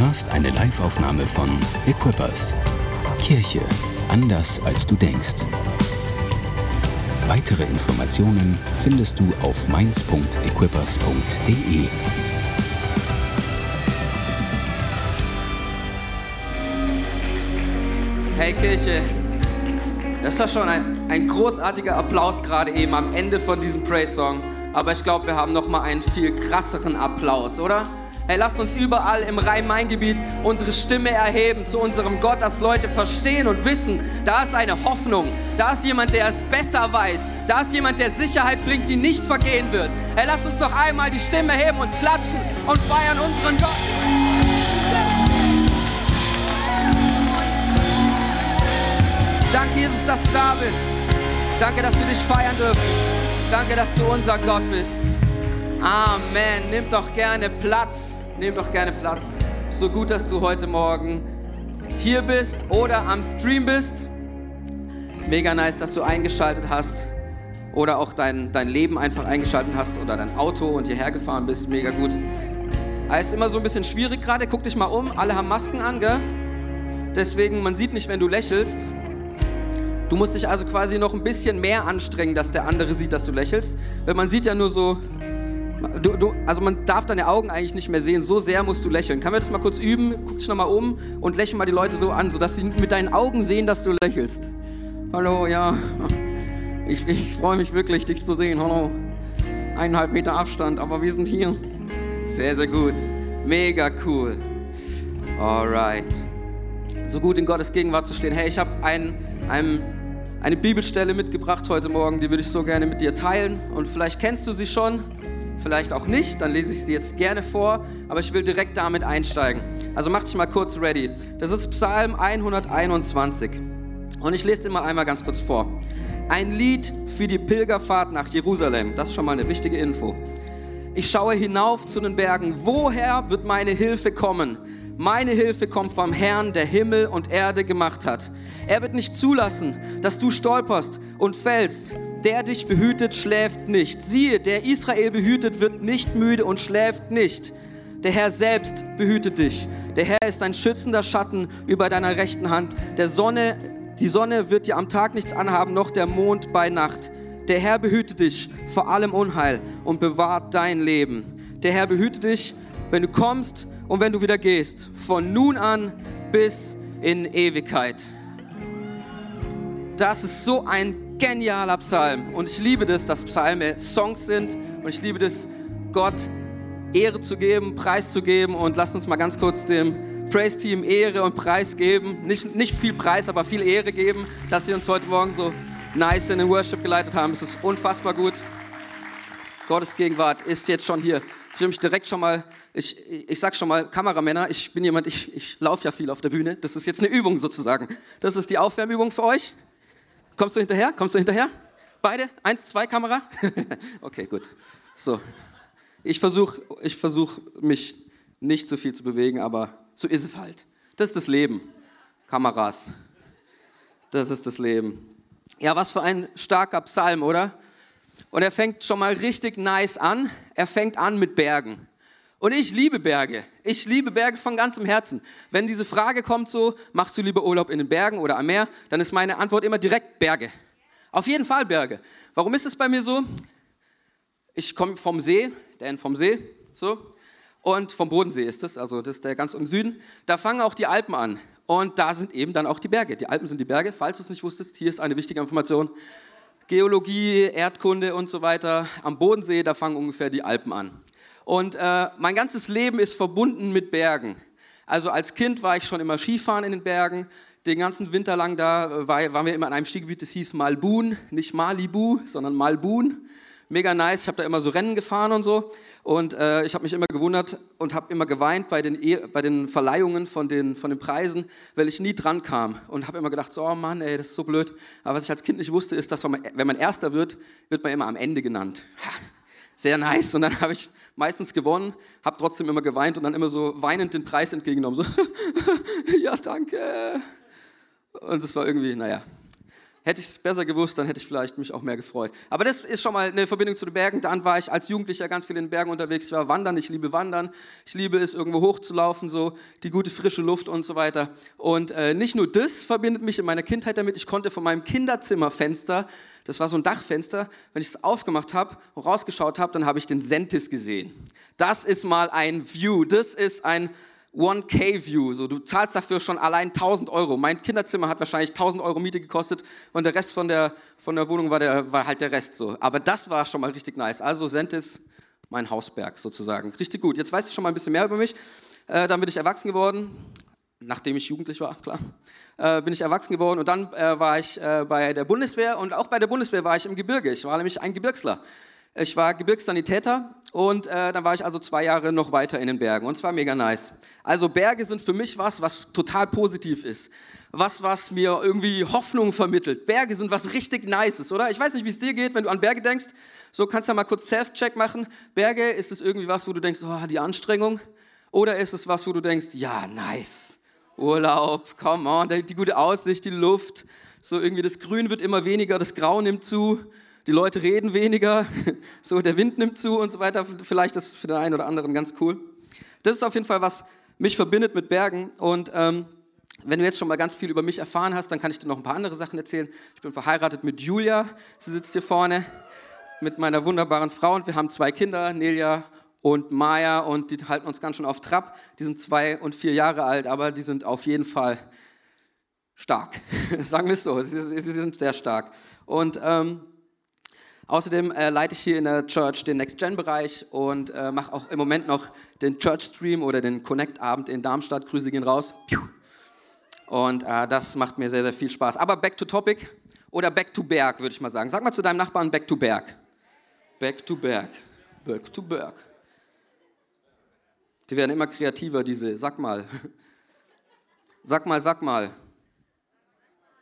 hörst eine Liveaufnahme von Equippers. Kirche anders als du denkst. Weitere Informationen findest du auf mainz.equippers.de. Hey Kirche, das war schon ein, ein großartiger Applaus gerade eben am Ende von diesem Praise-Song. Aber ich glaube, wir haben noch mal einen viel krasseren Applaus, oder? Hey, lasst uns überall im Rhein-Main-Gebiet unsere Stimme erheben zu unserem Gott, dass Leute verstehen und wissen, da ist eine Hoffnung, da ist jemand, der es besser weiß, da ist jemand, der Sicherheit bringt, die nicht vergehen wird. Hey, lasst uns noch einmal die Stimme heben und klatschen und feiern unseren Gott. Danke, Jesus, dass du da bist. Danke, dass wir dich feiern dürfen. Danke, dass du unser Gott bist. Amen. Nimm doch gerne Platz. Nimm doch gerne Platz. So gut, dass du heute Morgen hier bist oder am Stream bist. Mega nice, dass du eingeschaltet hast oder auch dein, dein Leben einfach eingeschaltet hast oder dein Auto und hierher gefahren bist. Mega gut. Es ist immer so ein bisschen schwierig gerade. Guck dich mal um. Alle haben Masken an, gell? Deswegen, man sieht nicht, wenn du lächelst. Du musst dich also quasi noch ein bisschen mehr anstrengen, dass der andere sieht, dass du lächelst. Weil man sieht ja nur so, du, du, also man darf deine Augen eigentlich nicht mehr sehen. So sehr musst du lächeln. Können wir das mal kurz üben? Guck dich nochmal um und lächle mal die Leute so an, sodass sie mit deinen Augen sehen, dass du lächelst. Hallo, ja. Ich, ich freue mich wirklich, dich zu sehen. Hallo. Eineinhalb Meter Abstand, aber wir sind hier. Sehr, sehr gut. Mega cool. Alright. So gut in Gottes Gegenwart zu stehen. Hey, ich habe einen, einen eine Bibelstelle mitgebracht heute Morgen, die würde ich so gerne mit dir teilen. Und vielleicht kennst du sie schon, vielleicht auch nicht, dann lese ich sie jetzt gerne vor, aber ich will direkt damit einsteigen. Also mach dich mal kurz ready. Das ist Psalm 121. Und ich lese dir mal einmal ganz kurz vor. Ein Lied für die Pilgerfahrt nach Jerusalem. Das ist schon mal eine wichtige Info. Ich schaue hinauf zu den Bergen. Woher wird meine Hilfe kommen? Meine Hilfe kommt vom Herrn, der Himmel und Erde gemacht hat. Er wird nicht zulassen, dass du stolperst und fällst. Der dich behütet, schläft nicht. Siehe, der Israel behütet, wird nicht müde und schläft nicht. Der Herr selbst behütet dich. Der Herr ist ein schützender Schatten über deiner rechten Hand. Der Sonne, die Sonne wird dir am Tag nichts anhaben, noch der Mond bei Nacht. Der Herr behütet dich vor allem Unheil und bewahrt dein Leben. Der Herr behütet dich, wenn du kommst und wenn du wieder gehst, von nun an bis in Ewigkeit. Das ist so ein genialer Psalm und ich liebe das, dass Psalme Songs sind und ich liebe das, Gott Ehre zu geben, Preis zu geben und lasst uns mal ganz kurz dem Praise-Team Ehre und Preis geben. Nicht, nicht viel Preis, aber viel Ehre geben, dass sie uns heute Morgen so nice in den Worship geleitet haben. Es ist unfassbar gut. Gottes Gegenwart ist jetzt schon hier. Ich will mich direkt schon mal ich, ich sag schon mal, Kameramänner, ich bin jemand, ich, ich laufe ja viel auf der Bühne. Das ist jetzt eine Übung sozusagen. Das ist die Aufwärmübung für euch. Kommst du hinterher? Kommst du hinterher? Beide? Eins, zwei Kamera? okay, gut. So. Ich versuche ich versuch, mich nicht so viel zu bewegen, aber so ist es halt. Das ist das Leben. Kameras. Das ist das Leben. Ja, was für ein starker Psalm, oder? Und er fängt schon mal richtig nice an. Er fängt an mit Bergen. Und ich liebe Berge. Ich liebe Berge von ganzem Herzen. Wenn diese Frage kommt so, machst du lieber Urlaub in den Bergen oder am Meer, dann ist meine Antwort immer direkt Berge. Auf jeden Fall Berge. Warum ist es bei mir so? Ich komme vom See, denn vom See, so. Und vom Bodensee ist es, also das ist der ganz im Süden. Da fangen auch die Alpen an. Und da sind eben dann auch die Berge. Die Alpen sind die Berge. Falls du es nicht wusstest, hier ist eine wichtige Information. Geologie, Erdkunde und so weiter. Am Bodensee, da fangen ungefähr die Alpen an. Und äh, mein ganzes Leben ist verbunden mit Bergen. Also als Kind war ich schon immer Skifahren in den Bergen. Den ganzen Winter lang da äh, war, waren wir immer an einem Skigebiet, das hieß Malbun, nicht Malibu, sondern Malbun. Mega nice, ich habe da immer so Rennen gefahren und so. Und äh, ich habe mich immer gewundert und habe immer geweint bei den, e bei den Verleihungen von den, von den Preisen, weil ich nie dran kam. Und habe immer gedacht, so, oh Mann, ey, das ist so blöd. Aber was ich als Kind nicht wusste, ist, dass wenn man Erster wird, wird man immer am Ende genannt. Ha, sehr nice. Und dann habe ich meistens gewonnen, habe trotzdem immer geweint und dann immer so weinend den Preis entgegengenommen. So, ja, danke. Und das war irgendwie, naja. Hätte ich es besser gewusst, dann hätte ich vielleicht mich auch mehr gefreut. Aber das ist schon mal eine Verbindung zu den Bergen. Dann war ich als Jugendlicher ganz viel in den Bergen unterwegs. Ich war wandern, ich liebe wandern. Ich liebe es, irgendwo hochzulaufen, so die gute frische Luft und so weiter. Und äh, nicht nur das verbindet mich in meiner Kindheit damit. Ich konnte von meinem Kinderzimmerfenster, das war so ein Dachfenster, wenn ich es aufgemacht habe und rausgeschaut habe, dann habe ich den Sentis gesehen. Das ist mal ein View. Das ist ein 1K-View, so du zahlst dafür schon allein 1000 Euro. Mein Kinderzimmer hat wahrscheinlich 1000 Euro Miete gekostet und der Rest von der, von der Wohnung war, der, war halt der Rest so. Aber das war schon mal richtig nice. Also Sentis, mein Hausberg sozusagen. Richtig gut. Jetzt weißt du schon mal ein bisschen mehr über mich. Äh, dann bin ich erwachsen geworden, nachdem ich jugendlich war, klar. Äh, bin ich erwachsen geworden und dann äh, war ich äh, bei der Bundeswehr und auch bei der Bundeswehr war ich im Gebirge. Ich war nämlich ein Gebirgsler. Ich war Gebirgssanitäter und äh, dann war ich also zwei Jahre noch weiter in den Bergen und es war mega nice. Also Berge sind für mich was, was total positiv ist. Was, was mir irgendwie Hoffnung vermittelt. Berge sind was richtig Nices, oder? Ich weiß nicht, wie es dir geht, wenn du an Berge denkst. So kannst du ja mal kurz Self-Check machen. Berge, ist es irgendwie was, wo du denkst, oh, die Anstrengung? Oder ist es was, wo du denkst, ja, nice. Urlaub, come on, die gute Aussicht, die Luft. So irgendwie das Grün wird immer weniger, das Grau nimmt zu die Leute reden weniger, so der Wind nimmt zu und so weiter. Vielleicht ist es für den einen oder anderen ganz cool. Das ist auf jeden Fall, was mich verbindet mit Bergen. Und ähm, wenn du jetzt schon mal ganz viel über mich erfahren hast, dann kann ich dir noch ein paar andere Sachen erzählen. Ich bin verheiratet mit Julia, sie sitzt hier vorne, mit meiner wunderbaren Frau und wir haben zwei Kinder, Nelia und Maya und die halten uns ganz schön auf Trab. Die sind zwei und vier Jahre alt, aber die sind auf jeden Fall stark. Sagen wir es so, sie, sie sind sehr stark. Und ähm, Außerdem äh, leite ich hier in der Church den Next-Gen-Bereich und äh, mache auch im Moment noch den Church-Stream oder den Connect-Abend in Darmstadt. Grüße gehen raus. Und äh, das macht mir sehr, sehr viel Spaß. Aber back to topic oder back to Berg, würde ich mal sagen. Sag mal zu deinem Nachbarn back to Berg. Back to Berg. Back to Berg. Die werden immer kreativer, diese. Sag mal. Sag mal, sag mal.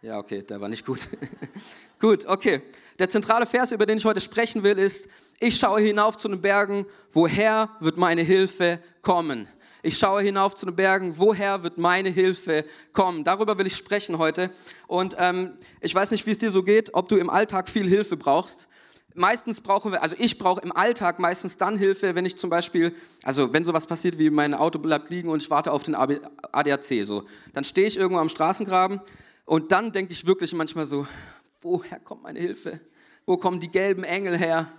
Ja, okay, der war nicht gut. gut, okay. Der zentrale Vers, über den ich heute sprechen will, ist, ich schaue hinauf zu den Bergen, woher wird meine Hilfe kommen? Ich schaue hinauf zu den Bergen, woher wird meine Hilfe kommen? Darüber will ich sprechen heute. Und ähm, ich weiß nicht, wie es dir so geht, ob du im Alltag viel Hilfe brauchst. Meistens brauchen wir, also ich brauche im Alltag meistens dann Hilfe, wenn ich zum Beispiel, also wenn sowas passiert wie mein Auto bleibt liegen und ich warte auf den ADAC, so, dann stehe ich irgendwo am Straßengraben und dann denke ich wirklich manchmal so, woher kommt meine Hilfe? Wo kommen die gelben Engel her?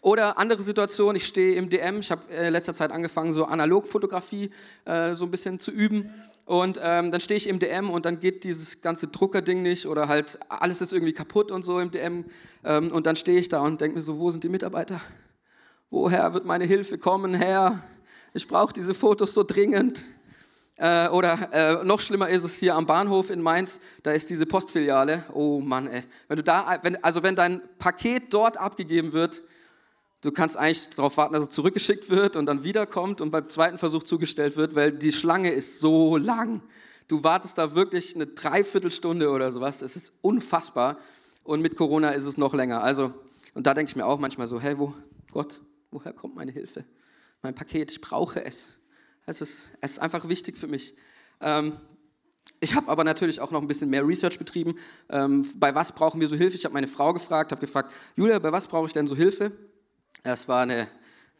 Oder andere Situation, ich stehe im DM, ich habe in äh, letzter Zeit angefangen, so Analogfotografie äh, so ein bisschen zu üben. Und ähm, dann stehe ich im DM und dann geht dieses ganze Druckerding nicht oder halt alles ist irgendwie kaputt und so im DM. Ähm, und dann stehe ich da und denke mir so, wo sind die Mitarbeiter? Woher wird meine Hilfe kommen, Herr? Ich brauche diese Fotos so dringend. Äh, oder äh, noch schlimmer ist es hier am Bahnhof in Mainz, da ist diese Postfiliale. Oh Mann, ey. Wenn du da, wenn, also wenn dein Paket dort abgegeben wird, du kannst eigentlich darauf warten, dass es zurückgeschickt wird und dann wiederkommt und beim zweiten Versuch zugestellt wird, weil die Schlange ist so lang. Du wartest da wirklich eine Dreiviertelstunde oder sowas. Es ist unfassbar. Und mit Corona ist es noch länger. Also, und da denke ich mir auch manchmal so, hey, wo, Gott, woher kommt meine Hilfe? Mein Paket, ich brauche es. Es ist, es ist einfach wichtig für mich. Ähm, ich habe aber natürlich auch noch ein bisschen mehr Research betrieben. Ähm, bei was brauchen wir so Hilfe? Ich habe meine Frau gefragt, habe gefragt, Julia, bei was brauche ich denn so Hilfe? Es war eine,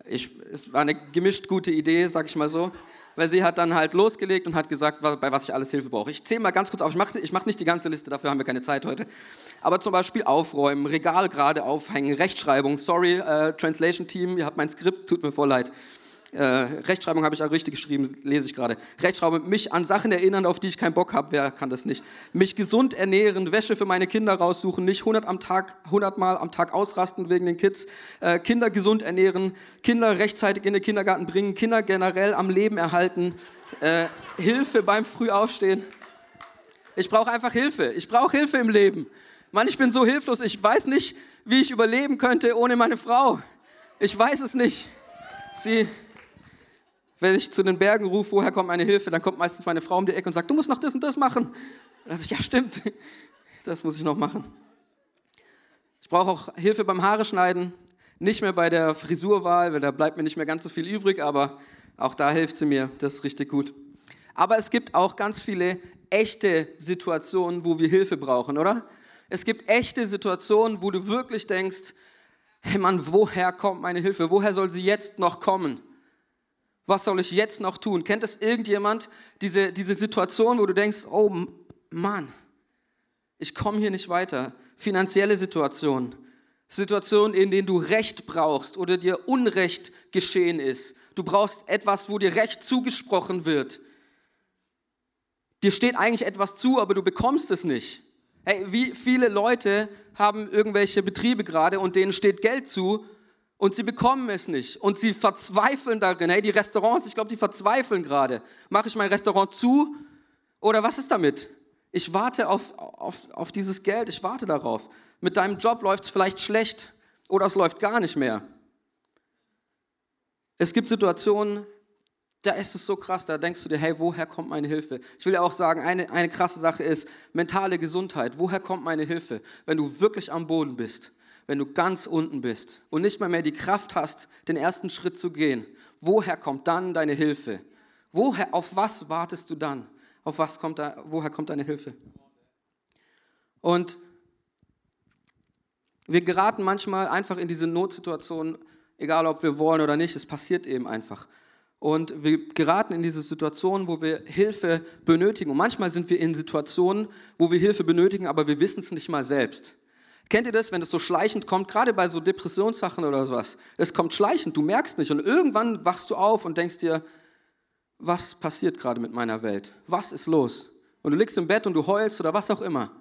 ich, es war eine gemischt gute Idee, sag ich mal so. Weil sie hat dann halt losgelegt und hat gesagt, bei was ich alles Hilfe brauche. Ich zähle mal ganz kurz auf, ich mache ich mach nicht die ganze Liste, dafür haben wir keine Zeit heute. Aber zum Beispiel aufräumen, Regal gerade aufhängen, Rechtschreibung, sorry, äh, Translation Team, ihr habt mein Skript, tut mir voll leid. Äh, Rechtschreibung habe ich auch richtig geschrieben, lese ich gerade. Rechtschreibung, mich an Sachen erinnern, auf die ich keinen Bock habe, wer kann das nicht? Mich gesund ernähren, Wäsche für meine Kinder raussuchen, nicht 100, am Tag, 100 Mal am Tag ausrasten wegen den Kids, äh, Kinder gesund ernähren, Kinder rechtzeitig in den Kindergarten bringen, Kinder generell am Leben erhalten, äh, Hilfe beim Frühaufstehen. Ich brauche einfach Hilfe. Ich brauche Hilfe im Leben. Mann, ich bin so hilflos. Ich weiß nicht, wie ich überleben könnte ohne meine Frau. Ich weiß es nicht. Sie wenn ich zu den Bergen rufe, woher kommt meine Hilfe, dann kommt meistens meine Frau um die Ecke und sagt, du musst noch das und das machen. Dann sage ich, ja stimmt, das muss ich noch machen. Ich brauche auch Hilfe beim Haare schneiden, nicht mehr bei der Frisurwahl, weil da bleibt mir nicht mehr ganz so viel übrig, aber auch da hilft sie mir, das ist richtig gut. Aber es gibt auch ganz viele echte Situationen, wo wir Hilfe brauchen, oder? Es gibt echte Situationen, wo du wirklich denkst, hey Mann, woher kommt meine Hilfe? Woher soll sie jetzt noch kommen? Was soll ich jetzt noch tun? Kennt es irgendjemand, diese, diese Situation, wo du denkst, oh Mann, ich komme hier nicht weiter. Finanzielle Situationen, Situationen, in denen du Recht brauchst oder dir Unrecht geschehen ist. Du brauchst etwas, wo dir Recht zugesprochen wird. Dir steht eigentlich etwas zu, aber du bekommst es nicht. Hey, wie viele Leute haben irgendwelche Betriebe gerade und denen steht Geld zu und sie bekommen es nicht und sie verzweifeln darin. Hey, die Restaurants, ich glaube, die verzweifeln gerade. Mache ich mein Restaurant zu oder was ist damit? Ich warte auf, auf, auf dieses Geld, ich warte darauf. Mit deinem Job läuft es vielleicht schlecht oder es läuft gar nicht mehr. Es gibt Situationen, da ist es so krass, da denkst du dir, hey, woher kommt meine Hilfe? Ich will ja auch sagen, eine, eine krasse Sache ist mentale Gesundheit. Woher kommt meine Hilfe? Wenn du wirklich am Boden bist, wenn du ganz unten bist und nicht mal mehr die Kraft hast, den ersten Schritt zu gehen, woher kommt dann deine Hilfe? Woher, auf was wartest du dann? Auf was kommt da, woher kommt deine Hilfe? Und wir geraten manchmal einfach in diese Notsituation, egal ob wir wollen oder nicht, es passiert eben einfach. Und wir geraten in diese Situation, wo wir Hilfe benötigen. Und manchmal sind wir in Situationen, wo wir Hilfe benötigen, aber wir wissen es nicht mal selbst. Kennt ihr das, wenn es so schleichend kommt, gerade bei so Depressionssachen oder sowas? Es kommt schleichend, du merkst nicht. Und irgendwann wachst du auf und denkst dir, was passiert gerade mit meiner Welt? Was ist los? Und du liegst im Bett und du heulst oder was auch immer.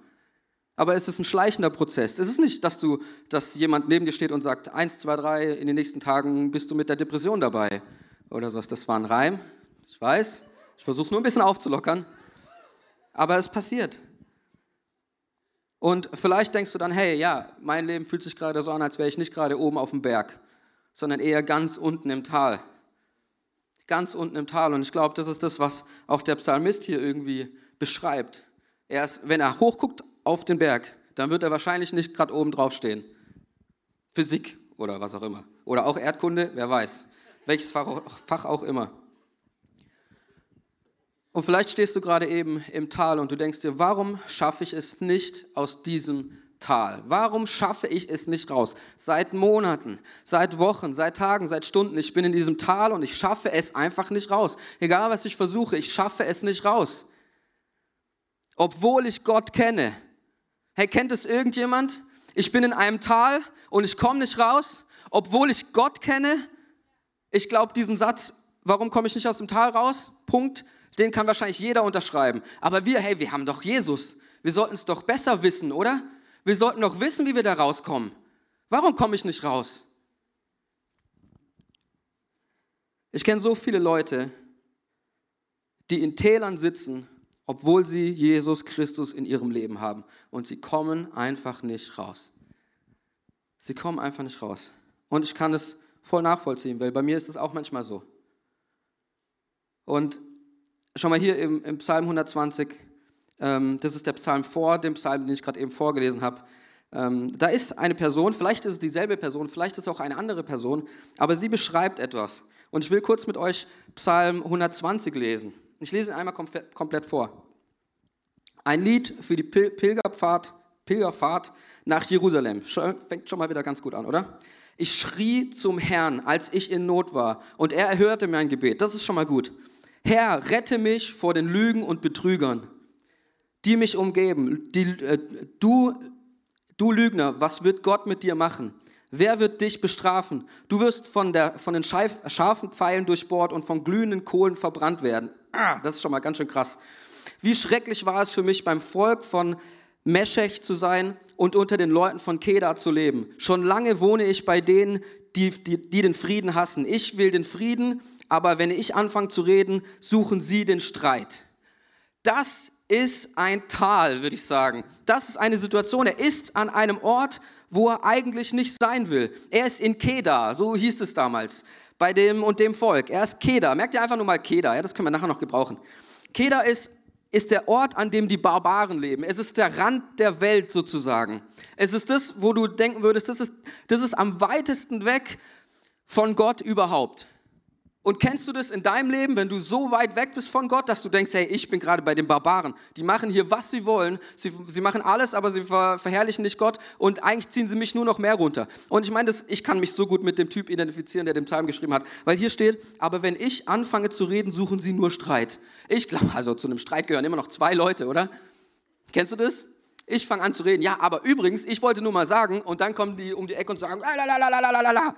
Aber es ist ein schleichender Prozess. Es ist nicht, dass, du, dass jemand neben dir steht und sagt, eins, zwei, drei, in den nächsten Tagen bist du mit der Depression dabei oder sowas. Das war ein Reim, ich weiß. Ich versuche es nur ein bisschen aufzulockern. Aber es passiert. Und vielleicht denkst du dann, hey, ja, mein Leben fühlt sich gerade so an, als wäre ich nicht gerade oben auf dem Berg, sondern eher ganz unten im Tal. Ganz unten im Tal. Und ich glaube, das ist das, was auch der Psalmist hier irgendwie beschreibt. Er ist, wenn er hochguckt auf den Berg, dann wird er wahrscheinlich nicht gerade oben drauf stehen. Physik oder was auch immer. Oder auch Erdkunde, wer weiß welches Fach auch immer. Und vielleicht stehst du gerade eben im Tal und du denkst dir, warum schaffe ich es nicht aus diesem Tal? Warum schaffe ich es nicht raus? Seit Monaten, seit Wochen, seit Tagen, seit Stunden, ich bin in diesem Tal und ich schaffe es einfach nicht raus. Egal was ich versuche, ich schaffe es nicht raus. Obwohl ich Gott kenne. Hey, kennt es irgendjemand? Ich bin in einem Tal und ich komme nicht raus, obwohl ich Gott kenne ich glaube, diesen Satz, warum komme ich nicht aus dem Tal raus? Punkt. Den kann wahrscheinlich jeder unterschreiben. Aber wir, hey, wir haben doch Jesus. Wir sollten es doch besser wissen, oder? Wir sollten doch wissen, wie wir da rauskommen. Warum komme ich nicht raus? Ich kenne so viele Leute, die in Tälern sitzen, obwohl sie Jesus Christus in ihrem Leben haben. Und sie kommen einfach nicht raus. Sie kommen einfach nicht raus. Und ich kann es voll nachvollziehen, weil bei mir ist es auch manchmal so. Und schau mal hier im, im Psalm 120, ähm, das ist der Psalm vor dem Psalm, den ich gerade eben vorgelesen habe. Ähm, da ist eine Person, vielleicht ist es dieselbe Person, vielleicht ist es auch eine andere Person, aber sie beschreibt etwas. Und ich will kurz mit euch Psalm 120 lesen. Ich lese ihn einmal komplett vor. Ein Lied für die Pilgerfahrt, Pilgerfahrt nach Jerusalem. Fängt schon mal wieder ganz gut an, oder? Ich schrie zum Herrn, als ich in Not war, und er erhörte mein Gebet. Das ist schon mal gut. Herr, rette mich vor den Lügen und Betrügern, die mich umgeben. Die, äh, du, du Lügner, was wird Gott mit dir machen? Wer wird dich bestrafen? Du wirst von, der, von den scharfen Pfeilen durchbohrt und von glühenden Kohlen verbrannt werden. Ah, das ist schon mal ganz schön krass. Wie schrecklich war es für mich beim Volk von Meschech zu sein und unter den Leuten von Kedar zu leben. Schon lange wohne ich bei denen, die, die, die den Frieden hassen. Ich will den Frieden, aber wenn ich anfange zu reden, suchen sie den Streit. Das ist ein Tal, würde ich sagen. Das ist eine Situation. Er ist an einem Ort, wo er eigentlich nicht sein will. Er ist in Kedar, so hieß es damals, bei dem und dem Volk. Er ist Kedar. Merkt ihr einfach nur mal Kedar, ja, das können wir nachher noch gebrauchen. Kedar ist ist der Ort, an dem die Barbaren leben. Es ist der Rand der Welt sozusagen. Es ist das, wo du denken würdest, das ist, das ist am weitesten weg von Gott überhaupt. Und kennst du das in deinem Leben, wenn du so weit weg bist von Gott, dass du denkst, hey, ich bin gerade bei den Barbaren. Die machen hier, was sie wollen. Sie, sie machen alles, aber sie ver, verherrlichen nicht Gott. Und eigentlich ziehen sie mich nur noch mehr runter. Und ich meine, ich kann mich so gut mit dem Typ identifizieren, der den Psalm geschrieben hat. Weil hier steht, aber wenn ich anfange zu reden, suchen sie nur Streit. Ich glaube, also zu einem Streit gehören immer noch zwei Leute, oder? Kennst du das? Ich fange an zu reden. Ja, aber übrigens, ich wollte nur mal sagen. Und dann kommen die um die Ecke und sagen, la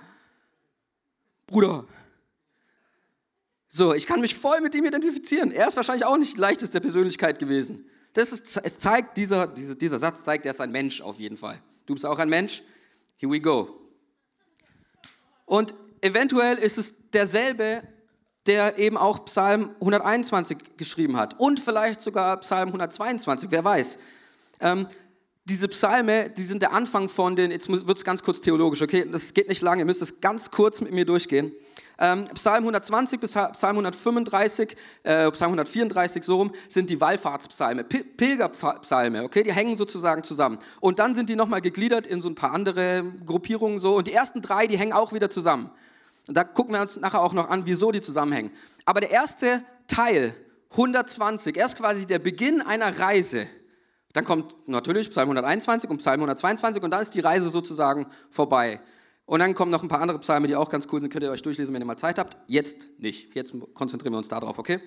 Bruder, so, ich kann mich voll mit ihm identifizieren. Er ist wahrscheinlich auch nicht leichteste Persönlichkeit gewesen. Das ist, es zeigt, dieser, dieser, dieser Satz zeigt, er ist ein Mensch auf jeden Fall. Du bist auch ein Mensch. Here we go. Und eventuell ist es derselbe, der eben auch Psalm 121 geschrieben hat. Und vielleicht sogar Psalm 122, wer weiß. Ähm, diese Psalme, die sind der Anfang von den, jetzt wird es ganz kurz theologisch, okay? Das geht nicht lange, ihr müsst es ganz kurz mit mir durchgehen. Ähm, Psalm 120 bis Psalm 135, äh, Psalm 134 so rum, sind die Wallfahrtspsalme, P Pilgerpsalme, okay? Die hängen sozusagen zusammen. Und dann sind die nochmal gegliedert in so ein paar andere Gruppierungen so. Und die ersten drei, die hängen auch wieder zusammen. Und da gucken wir uns nachher auch noch an, wieso die zusammenhängen. Aber der erste Teil, 120, erst quasi der Beginn einer Reise, dann kommt natürlich Psalm 121 und Psalm 122 und dann ist die Reise sozusagen vorbei. Und dann kommen noch ein paar andere Psalme, die auch ganz cool sind, könnt ihr euch durchlesen, wenn ihr mal Zeit habt. Jetzt nicht. Jetzt konzentrieren wir uns darauf, okay?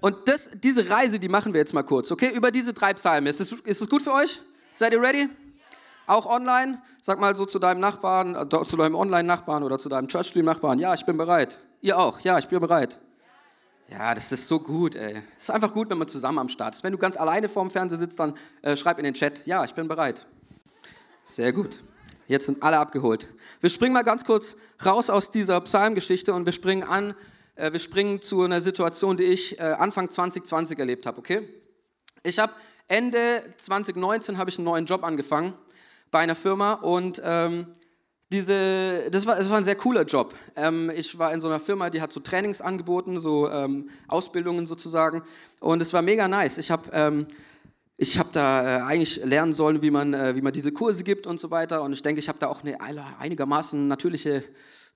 Und das, diese Reise, die machen wir jetzt mal kurz, okay? Über diese drei Psalme. Ist das, ist das gut für euch? Seid ihr ready? Auch online? Sag mal so zu deinem Nachbarn, äh, zu deinem Online-Nachbarn oder zu deinem Church-Stream-Nachbarn. Ja, ich bin bereit. Ihr auch. Ja, ich bin bereit. Ja, das ist so gut, ey. Es ist einfach gut, wenn man zusammen am Start ist. Wenn du ganz alleine vorm Fernseher sitzt, dann äh, schreib in den Chat, ja, ich bin bereit. Sehr gut. Jetzt sind alle abgeholt. Wir springen mal ganz kurz raus aus dieser Psalmgeschichte und wir springen an, äh, wir springen zu einer Situation, die ich äh, Anfang 2020 erlebt habe, okay? Ich habe Ende 2019 habe ich einen neuen Job angefangen bei einer Firma und ähm, diese, das, war, das war ein sehr cooler Job. Ähm, ich war in so einer Firma, die hat so Trainings angeboten, so ähm, Ausbildungen sozusagen. Und es war mega nice. Ich habe ähm, ich hab da äh, eigentlich lernen sollen, wie man, äh, wie man diese Kurse gibt und so weiter. Und ich denke, ich habe da auch eine einigermaßen natürliche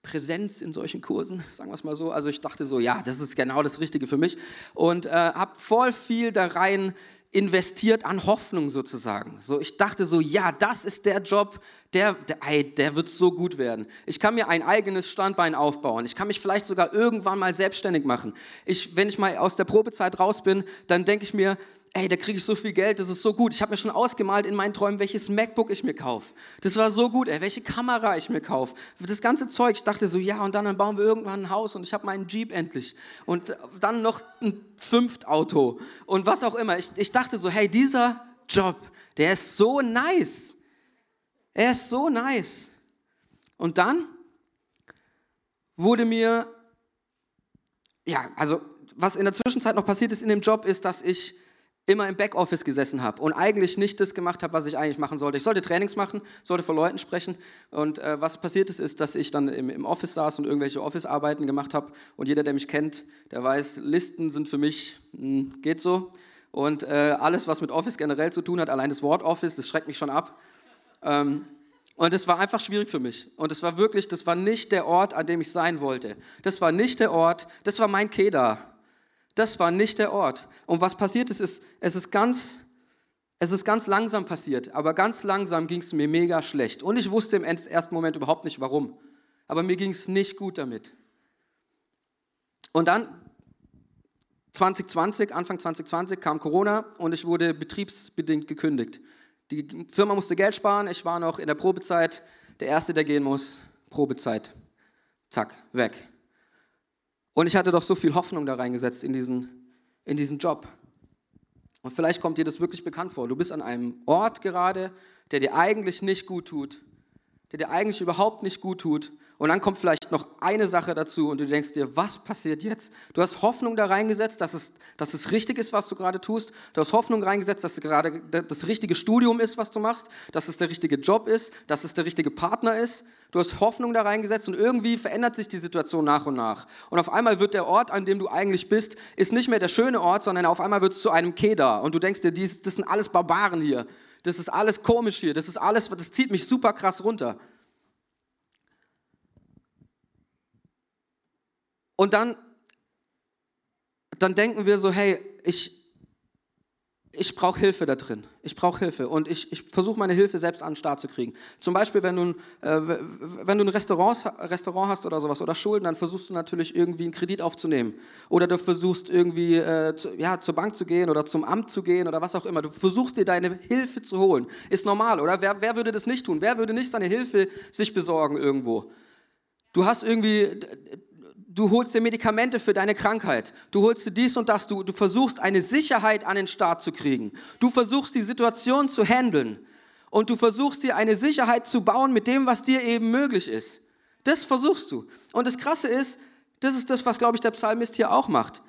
Präsenz in solchen Kursen, sagen wir es mal so. Also ich dachte so, ja, das ist genau das Richtige für mich. Und äh, habe voll viel da rein investiert an Hoffnung sozusagen. So, ich dachte so, ja, das ist der Job, der, der, ey, der wird so gut werden. Ich kann mir ein eigenes Standbein aufbauen. Ich kann mich vielleicht sogar irgendwann mal selbstständig machen. Ich, wenn ich mal aus der Probezeit raus bin, dann denke ich mir, ey, da kriege ich so viel Geld, das ist so gut. Ich habe mir schon ausgemalt in meinen Träumen, welches MacBook ich mir kaufe. Das war so gut, ey, welche Kamera ich mir kaufe. Das ganze Zeug, ich dachte so, ja, und dann, bauen wir irgendwann ein Haus und ich habe meinen Jeep endlich. Und dann noch ein fünft Auto und was auch immer. Ich, ich dachte so, hey, dieser Job, der ist so nice. Er ist so nice. Und dann wurde mir, ja, also was in der Zwischenzeit noch passiert ist in dem Job, ist, dass ich immer im Backoffice gesessen habe und eigentlich nicht das gemacht habe, was ich eigentlich machen sollte. Ich sollte Trainings machen, sollte vor Leuten sprechen und äh, was passiert ist, ist, dass ich dann im, im Office saß und irgendwelche Office-Arbeiten gemacht habe und jeder, der mich kennt, der weiß, Listen sind für mich, mh, hm, geht so und äh, alles, was mit Office generell zu tun hat, allein das Wort Office, das schreckt mich schon ab. Ähm, und es war einfach schwierig für mich. Und es war wirklich, das war nicht der Ort, an dem ich sein wollte. Das war nicht der Ort, das war mein Keda. Das war nicht der Ort. Und was passiert ist, ist es ist ganz, es ist ganz langsam passiert, aber ganz langsam ging es mir mega schlecht. Und ich wusste im ersten Moment überhaupt nicht warum. Aber mir ging es nicht gut damit. Und dann 2020, Anfang 2020 kam Corona und ich wurde betriebsbedingt gekündigt. Die Firma musste Geld sparen, ich war noch in der Probezeit, der Erste, der gehen muss, Probezeit. Zack, weg. Und ich hatte doch so viel Hoffnung da reingesetzt in diesen, in diesen Job. Und vielleicht kommt dir das wirklich bekannt vor. Du bist an einem Ort gerade, der dir eigentlich nicht gut tut, der dir eigentlich überhaupt nicht gut tut. Und dann kommt vielleicht noch eine Sache dazu und du denkst dir, was passiert jetzt? Du hast Hoffnung da reingesetzt, dass es, dass es richtig ist, was du gerade tust. Du hast Hoffnung reingesetzt, dass es gerade das richtige Studium ist, was du machst, dass es der richtige Job ist, dass es der richtige Partner ist. Du hast Hoffnung da reingesetzt und irgendwie verändert sich die Situation nach und nach. Und auf einmal wird der Ort, an dem du eigentlich bist, ist nicht mehr der schöne Ort, sondern auf einmal wird es zu einem Kedar. Und du denkst dir, das sind alles Barbaren hier. Das ist alles komisch hier. Das ist alles, das zieht mich super krass runter. Und dann, dann denken wir so, hey, ich, ich brauche Hilfe da drin. Ich brauche Hilfe und ich, ich versuche meine Hilfe selbst an den Start zu kriegen. Zum Beispiel, wenn du, ein, äh, wenn du ein Restaurant, Restaurant hast oder sowas oder Schulden, dann versuchst du natürlich irgendwie einen Kredit aufzunehmen. Oder du versuchst irgendwie äh, zu, ja, zur Bank zu gehen oder zum Amt zu gehen oder was auch immer. Du versuchst dir deine Hilfe zu holen. Ist normal, oder? Wer, wer würde das nicht tun? Wer würde nicht seine Hilfe sich besorgen irgendwo? Du hast irgendwie, du holst dir Medikamente für deine Krankheit. Du holst dir dies und das. Du, du versuchst eine Sicherheit an den Start zu kriegen. Du versuchst die Situation zu handeln. Und du versuchst dir eine Sicherheit zu bauen mit dem, was dir eben möglich ist. Das versuchst du. Und das Krasse ist, das ist das, was, glaube ich, der Psalmist hier auch macht.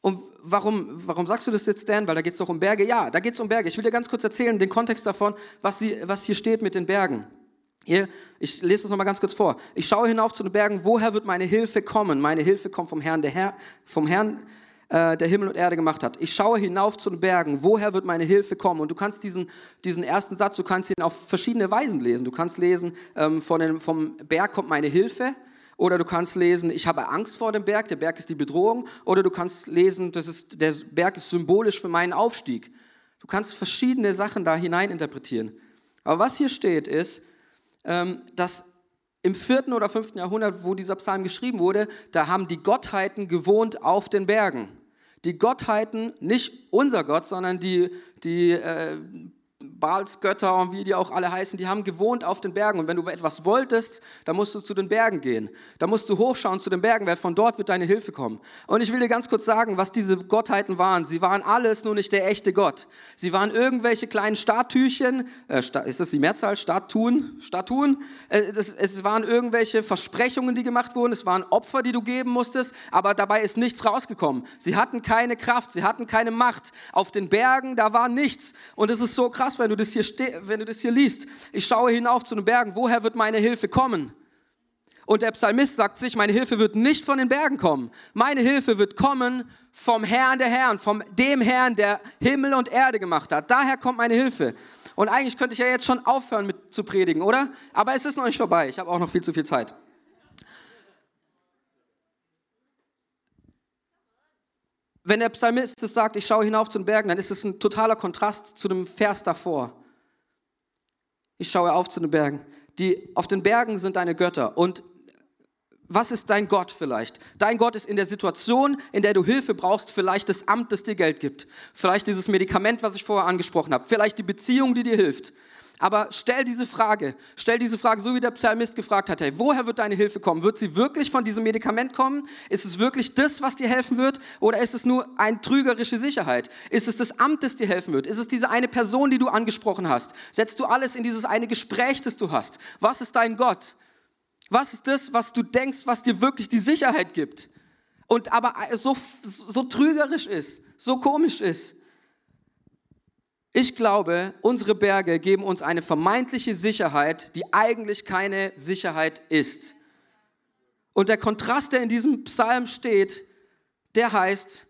Und warum, warum sagst du das jetzt, Dan? Weil da geht es doch um Berge. Ja, da geht es um Berge. Ich will dir ganz kurz erzählen, den Kontext davon, was, sie, was hier steht mit den Bergen. Hier, ich lese das nochmal ganz kurz vor. Ich schaue hinauf zu den Bergen, woher wird meine Hilfe kommen? Meine Hilfe kommt vom Herrn, der Herr, vom Herrn, äh, der Himmel und Erde gemacht hat. Ich schaue hinauf zu den Bergen, woher wird meine Hilfe kommen? Und du kannst diesen, diesen ersten Satz, du kannst ihn auf verschiedene Weisen lesen. Du kannst lesen, ähm, von den, vom Berg kommt meine Hilfe. Oder du kannst lesen, ich habe Angst vor dem Berg, der Berg ist die Bedrohung. Oder du kannst lesen, das ist, der Berg ist symbolisch für meinen Aufstieg. Du kannst verschiedene Sachen da hinein interpretieren. Aber was hier steht, ist, dass im vierten oder fünften Jahrhundert, wo dieser Psalm geschrieben wurde, da haben die Gottheiten gewohnt auf den Bergen. Die Gottheiten, nicht unser Gott, sondern die, die äh, Baals und wie die auch alle heißen, die haben gewohnt auf den Bergen. Und wenn du etwas wolltest, dann musst du zu den Bergen gehen. Da musst du hochschauen zu den Bergen, weil von dort wird deine Hilfe kommen. Und ich will dir ganz kurz sagen, was diese Gottheiten waren. Sie waren alles nur nicht der echte Gott. Sie waren irgendwelche kleinen Statüchen, äh, ist das die Mehrzahl? Statuen? Statuen? Äh, es waren irgendwelche Versprechungen, die gemacht wurden. Es waren Opfer, die du geben musstest, aber dabei ist nichts rausgekommen. Sie hatten keine Kraft, sie hatten keine Macht. Auf den Bergen, da war nichts. Und es ist so krass, wenn du das hier, wenn du das hier liest. Ich schaue hinauf zu den Bergen, woher wird meine Hilfe kommen? Und der Psalmist sagt sich, meine Hilfe wird nicht von den Bergen kommen. Meine Hilfe wird kommen vom Herrn der Herren, vom dem Herrn, der Himmel und Erde gemacht hat. Daher kommt meine Hilfe. Und eigentlich könnte ich ja jetzt schon aufhören mit zu predigen, oder? Aber es ist noch nicht vorbei. Ich habe auch noch viel zu viel Zeit. Wenn der Psalmist sagt, ich schaue hinauf zu den Bergen, dann ist es ein totaler Kontrast zu dem Vers davor. Ich schaue auf zu den Bergen. Die, auf den Bergen sind deine Götter. Und was ist dein Gott vielleicht? Dein Gott ist in der Situation, in der du Hilfe brauchst, vielleicht das Amt, das dir Geld gibt. Vielleicht dieses Medikament, was ich vorher angesprochen habe. Vielleicht die Beziehung, die dir hilft. Aber stell diese Frage, stell diese Frage, so wie der Psalmist gefragt hat, hey, woher wird deine Hilfe kommen? Wird sie wirklich von diesem Medikament kommen? Ist es wirklich das, was dir helfen wird? Oder ist es nur eine trügerische Sicherheit? Ist es das Amt, das dir helfen wird? Ist es diese eine Person, die du angesprochen hast? Setzt du alles in dieses eine Gespräch, das du hast? Was ist dein Gott? Was ist das, was du denkst, was dir wirklich die Sicherheit gibt? Und aber so, so trügerisch ist, so komisch ist. Ich glaube, unsere Berge geben uns eine vermeintliche Sicherheit, die eigentlich keine Sicherheit ist. Und der Kontrast, der in diesem Psalm steht, der heißt,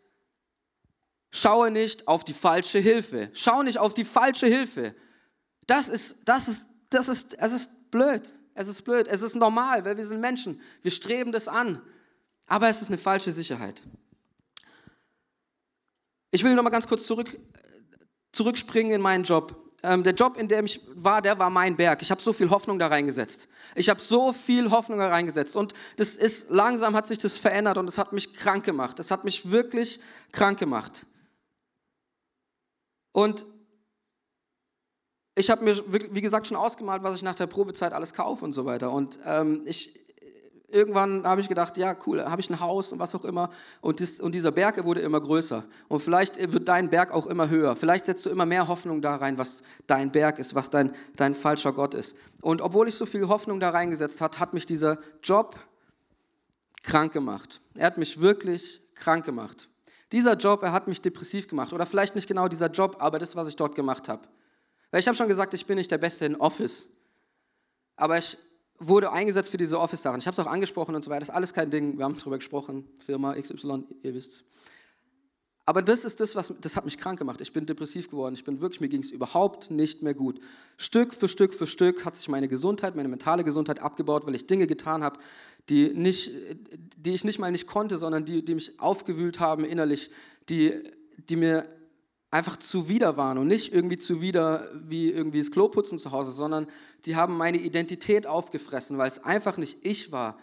schaue nicht auf die falsche Hilfe. Schau nicht auf die falsche Hilfe. Das ist, das ist, das ist, es ist blöd. Es ist blöd. Es ist normal, weil wir sind Menschen. Wir streben das an. Aber es ist eine falsche Sicherheit. Ich will noch mal ganz kurz zurück zurückspringen in meinen Job. Ähm, der Job, in dem ich war, der war mein Berg. Ich habe so viel Hoffnung da reingesetzt. Ich habe so viel Hoffnung da reingesetzt. Und das ist, langsam hat sich das verändert und es hat mich krank gemacht. Es hat mich wirklich krank gemacht. Und ich habe mir, wie gesagt, schon ausgemalt, was ich nach der Probezeit alles kaufe und so weiter. Und ähm, ich, irgendwann habe ich gedacht, ja, cool, habe ich ein Haus und was auch immer. Und, das, und dieser Berg wurde immer größer. Und vielleicht wird dein Berg auch immer höher. Vielleicht setzt du immer mehr Hoffnung da rein, was dein Berg ist, was dein, dein falscher Gott ist. Und obwohl ich so viel Hoffnung da reingesetzt habe, hat mich dieser Job krank gemacht. Er hat mich wirklich krank gemacht. Dieser Job, er hat mich depressiv gemacht. Oder vielleicht nicht genau dieser Job, aber das, was ich dort gemacht habe. Weil ich habe schon gesagt, ich bin nicht der Beste in Office. Aber ich wurde eingesetzt für diese Office-Sachen. Ich habe es auch angesprochen und so weiter. Das ist alles kein Ding. Wir haben darüber gesprochen. Firma XY, ihr wisst Aber das ist das, was das hat mich krank gemacht. Ich bin depressiv geworden. Ich bin wirklich, mir ging es überhaupt nicht mehr gut. Stück für Stück für Stück hat sich meine Gesundheit, meine mentale Gesundheit abgebaut, weil ich Dinge getan habe, die nicht, die ich nicht mal nicht konnte, sondern die, die mich aufgewühlt haben innerlich, die, die mir einfach zuwider waren und nicht irgendwie zuwider wie irgendwie das Kloputzen zu Hause, sondern die haben meine Identität aufgefressen, weil es einfach nicht ich war,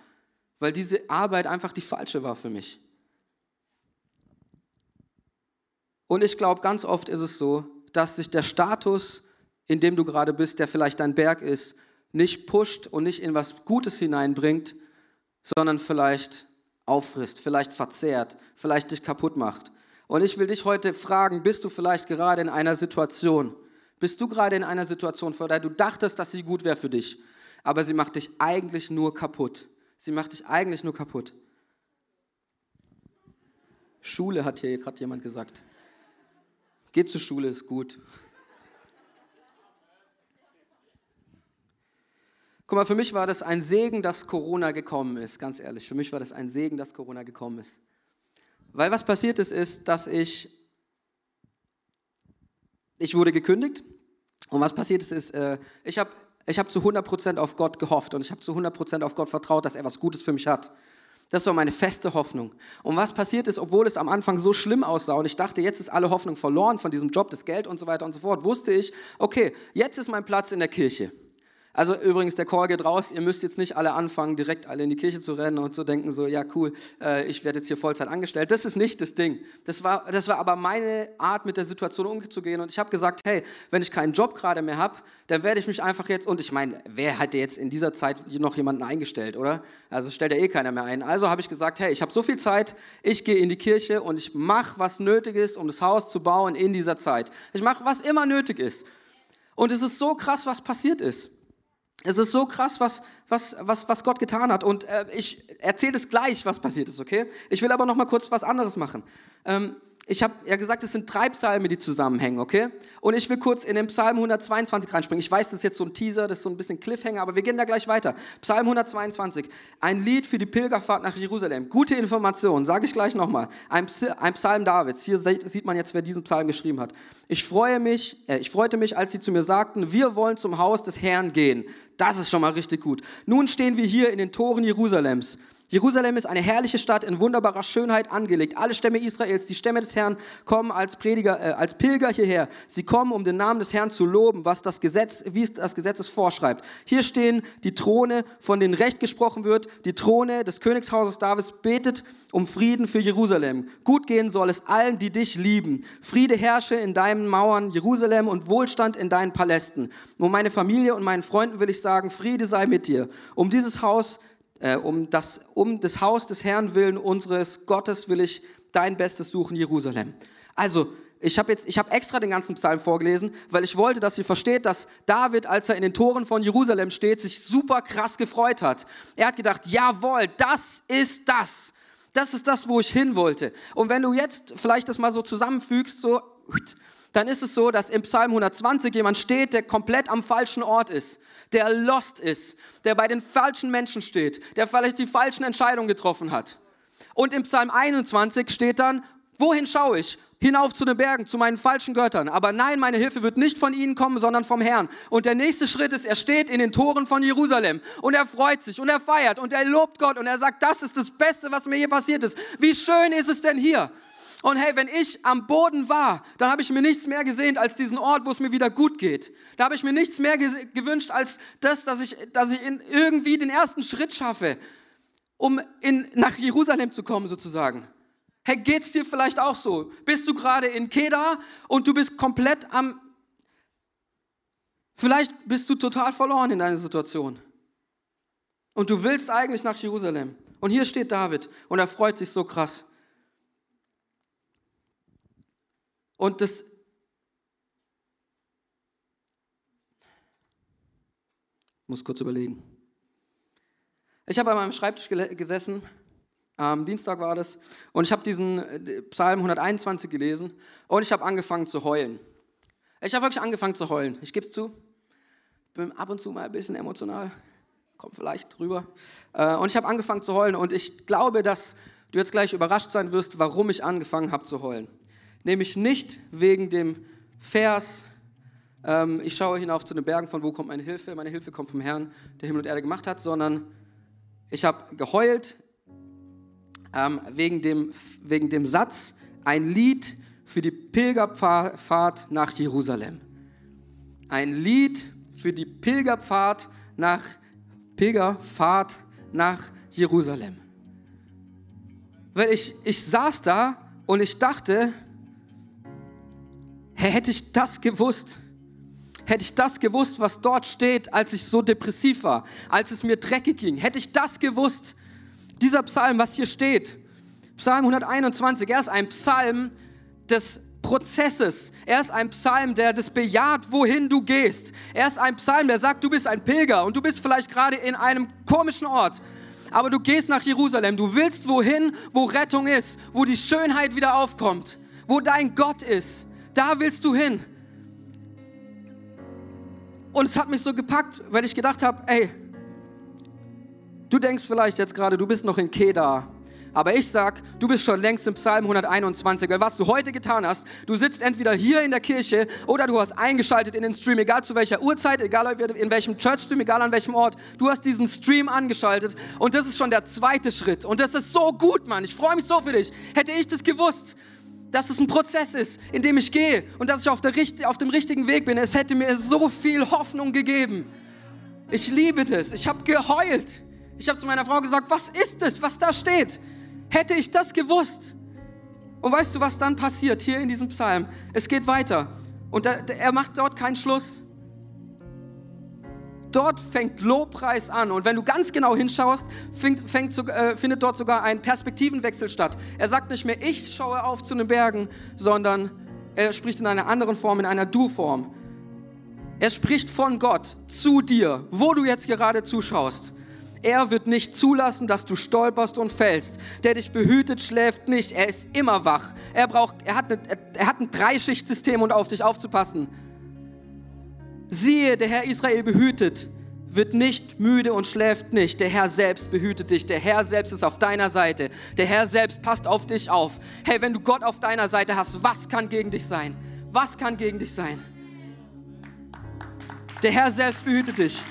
weil diese Arbeit einfach die falsche war für mich. Und ich glaube, ganz oft ist es so, dass sich der Status, in dem du gerade bist, der vielleicht dein Berg ist, nicht pusht und nicht in was Gutes hineinbringt, sondern vielleicht auffrisst, vielleicht verzehrt, vielleicht dich kaputt macht. Und ich will dich heute fragen, bist du vielleicht gerade in einer Situation, bist du gerade in einer Situation, vor der du dachtest, dass sie gut wäre für dich, aber sie macht dich eigentlich nur kaputt. Sie macht dich eigentlich nur kaputt. Schule hat hier gerade jemand gesagt. Geht zur Schule, ist gut. Guck mal, für mich war das ein Segen, dass Corona gekommen ist, ganz ehrlich. Für mich war das ein Segen, dass Corona gekommen ist. Weil was passiert ist, ist, dass ich, ich wurde gekündigt. Und was passiert ist, ist, äh, ich habe ich hab zu 100% auf Gott gehofft und ich habe zu 100% auf Gott vertraut, dass er was Gutes für mich hat. Das war meine feste Hoffnung. Und was passiert ist, obwohl es am Anfang so schlimm aussah und ich dachte, jetzt ist alle Hoffnung verloren von diesem Job, das Geld und so weiter und so fort, wusste ich, okay, jetzt ist mein Platz in der Kirche. Also übrigens, der Call geht raus, ihr müsst jetzt nicht alle anfangen, direkt alle in die Kirche zu rennen und zu denken, so, ja cool, äh, ich werde jetzt hier Vollzeit angestellt. Das ist nicht das Ding. Das war, das war aber meine Art, mit der Situation umzugehen. Und ich habe gesagt, hey, wenn ich keinen Job gerade mehr habe, dann werde ich mich einfach jetzt, und ich meine, wer hätte jetzt in dieser Zeit noch jemanden eingestellt, oder? Also stellt ja eh keiner mehr ein. Also habe ich gesagt, hey, ich habe so viel Zeit, ich gehe in die Kirche und ich mache, was nötig ist, um das Haus zu bauen in dieser Zeit. Ich mache, was immer nötig ist. Und es ist so krass, was passiert ist. Es ist so krass, was, was, was, was Gott getan hat. Und äh, ich erzähle es gleich, was passiert ist, okay? Ich will aber noch mal kurz was anderes machen. Ähm, ich habe ja gesagt, es sind drei Psalme, die zusammenhängen, okay? Und ich will kurz in den Psalm 122 reinspringen. Ich weiß, das ist jetzt so ein Teaser, das ist so ein bisschen Cliffhanger, aber wir gehen da gleich weiter. Psalm 122, ein Lied für die Pilgerfahrt nach Jerusalem. Gute Information, sage ich gleich nochmal. Ein, ein Psalm Davids. Hier sieht man jetzt, wer diesen Psalm geschrieben hat. Ich freue mich, äh, ich freute mich, als sie zu mir sagten, wir wollen zum Haus des Herrn gehen. Das ist schon mal richtig gut. Nun stehen wir hier in den Toren Jerusalems. Jerusalem ist eine herrliche Stadt in wunderbarer Schönheit angelegt. Alle Stämme Israels, die Stämme des Herrn, kommen als Prediger, äh, als Pilger hierher. Sie kommen, um den Namen des Herrn zu loben, was das Gesetz, wie es das Gesetz es vorschreibt. Hier stehen die Throne, von denen Recht gesprochen wird. Die Throne des Königshauses Davids betet um Frieden für Jerusalem. Gut gehen soll es allen, die dich lieben. Friede herrsche in deinen Mauern, Jerusalem, und Wohlstand in deinen Palästen. Um meine Familie und meinen Freunden will ich sagen, Friede sei mit dir. Um dieses Haus äh, um, das, um das Haus des Herrn willen unseres Gottes will ich dein Bestes suchen, Jerusalem. Also, ich habe jetzt, ich habe extra den ganzen Psalm vorgelesen, weil ich wollte, dass ihr versteht, dass David, als er in den Toren von Jerusalem steht, sich super krass gefreut hat. Er hat gedacht, jawohl, das ist das. Das ist das, wo ich hin wollte. Und wenn du jetzt vielleicht das mal so zusammenfügst, so, dann ist es so, dass im Psalm 120 jemand steht, der komplett am falschen Ort ist, der lost ist, der bei den falschen Menschen steht, der vielleicht die falschen Entscheidungen getroffen hat. Und im Psalm 21 steht dann, wohin schaue ich? Hinauf zu den Bergen, zu meinen falschen Göttern. Aber nein, meine Hilfe wird nicht von ihnen kommen, sondern vom Herrn. Und der nächste Schritt ist, er steht in den Toren von Jerusalem und er freut sich und er feiert und er lobt Gott und er sagt, das ist das Beste, was mir je passiert ist. Wie schön ist es denn hier? Und hey, wenn ich am Boden war, dann habe ich mir nichts mehr gesehnt als diesen Ort, wo es mir wieder gut geht. Da habe ich mir nichts mehr gewünscht als das, dass ich, dass ich irgendwie den ersten Schritt schaffe, um in, nach Jerusalem zu kommen sozusagen. Hey, geht's dir vielleicht auch so? Bist du gerade in Keda und du bist komplett am, vielleicht bist du total verloren in deiner Situation. Und du willst eigentlich nach Jerusalem. Und hier steht David und er freut sich so krass. Und das muss kurz überlegen. Ich habe an meinem Schreibtisch gesessen, am Dienstag war das, und ich habe diesen äh, Psalm 121 gelesen und ich habe angefangen zu heulen. Ich habe wirklich angefangen zu heulen. Ich gebe es zu, bin ab und zu mal ein bisschen emotional, kommt vielleicht drüber. Äh, und ich habe angefangen zu heulen und ich glaube, dass du jetzt gleich überrascht sein wirst, warum ich angefangen habe zu heulen nämlich nicht wegen dem Vers, ähm, ich schaue hinauf zu den Bergen, von wo kommt meine Hilfe? Meine Hilfe kommt vom Herrn, der Himmel und Erde gemacht hat, sondern ich habe geheult ähm, wegen, dem, wegen dem Satz, ein Lied für die Pilgerfahrt nach Jerusalem. Ein Lied für die Pilgerfahrt nach, Pilgerfahrt nach Jerusalem. Weil ich, ich saß da und ich dachte, hey, hätte ich das gewusst, hätte ich das gewusst, was dort steht, als ich so depressiv war, als es mir dreckig ging, hätte ich das gewusst, dieser Psalm, was hier steht, Psalm 121, er ist ein Psalm des Prozesses. Er ist ein Psalm, der das bejaht, wohin du gehst. Er ist ein Psalm, der sagt, du bist ein Pilger und du bist vielleicht gerade in einem komischen Ort aber du gehst nach Jerusalem. Du willst wohin, wo Rettung ist, wo die Schönheit wieder aufkommt, wo dein Gott ist. Da willst du hin. Und es hat mich so gepackt, weil ich gedacht habe, ey, du denkst vielleicht jetzt gerade, du bist noch in Kedar aber ich sag, du bist schon längst im Psalm 121, weil was du heute getan hast, du sitzt entweder hier in der Kirche oder du hast eingeschaltet in den Stream, egal zu welcher Uhrzeit, egal in welchem Church-Stream, egal an welchem Ort. Du hast diesen Stream angeschaltet und das ist schon der zweite Schritt. Und das ist so gut, Mann. Ich freue mich so für dich. Hätte ich das gewusst, dass es ein Prozess ist, in dem ich gehe und dass ich auf, der, auf dem richtigen Weg bin, es hätte mir so viel Hoffnung gegeben. Ich liebe das. Ich habe geheult. Ich habe zu meiner Frau gesagt, was ist das, was da steht? Hätte ich das gewusst. Und weißt du, was dann passiert hier in diesem Psalm? Es geht weiter. Und er macht dort keinen Schluss. Dort fängt Lobpreis an. Und wenn du ganz genau hinschaust, fängt, fängt, äh, findet dort sogar ein Perspektivenwechsel statt. Er sagt nicht mehr, ich schaue auf zu den Bergen, sondern er spricht in einer anderen Form, in einer Du-Form. Er spricht von Gott zu dir, wo du jetzt gerade zuschaust. Er wird nicht zulassen, dass du stolperst und fällst. Der dich behütet, schläft nicht. Er ist immer wach. Er, braucht, er, hat, eine, er hat ein Dreischichtsystem, um auf dich aufzupassen. Siehe, der Herr Israel behütet, wird nicht müde und schläft nicht. Der Herr selbst behütet dich. Der Herr selbst ist auf deiner Seite. Der Herr selbst passt auf dich auf. Hey, wenn du Gott auf deiner Seite hast, was kann gegen dich sein? Was kann gegen dich sein? Der Herr selbst behütet dich.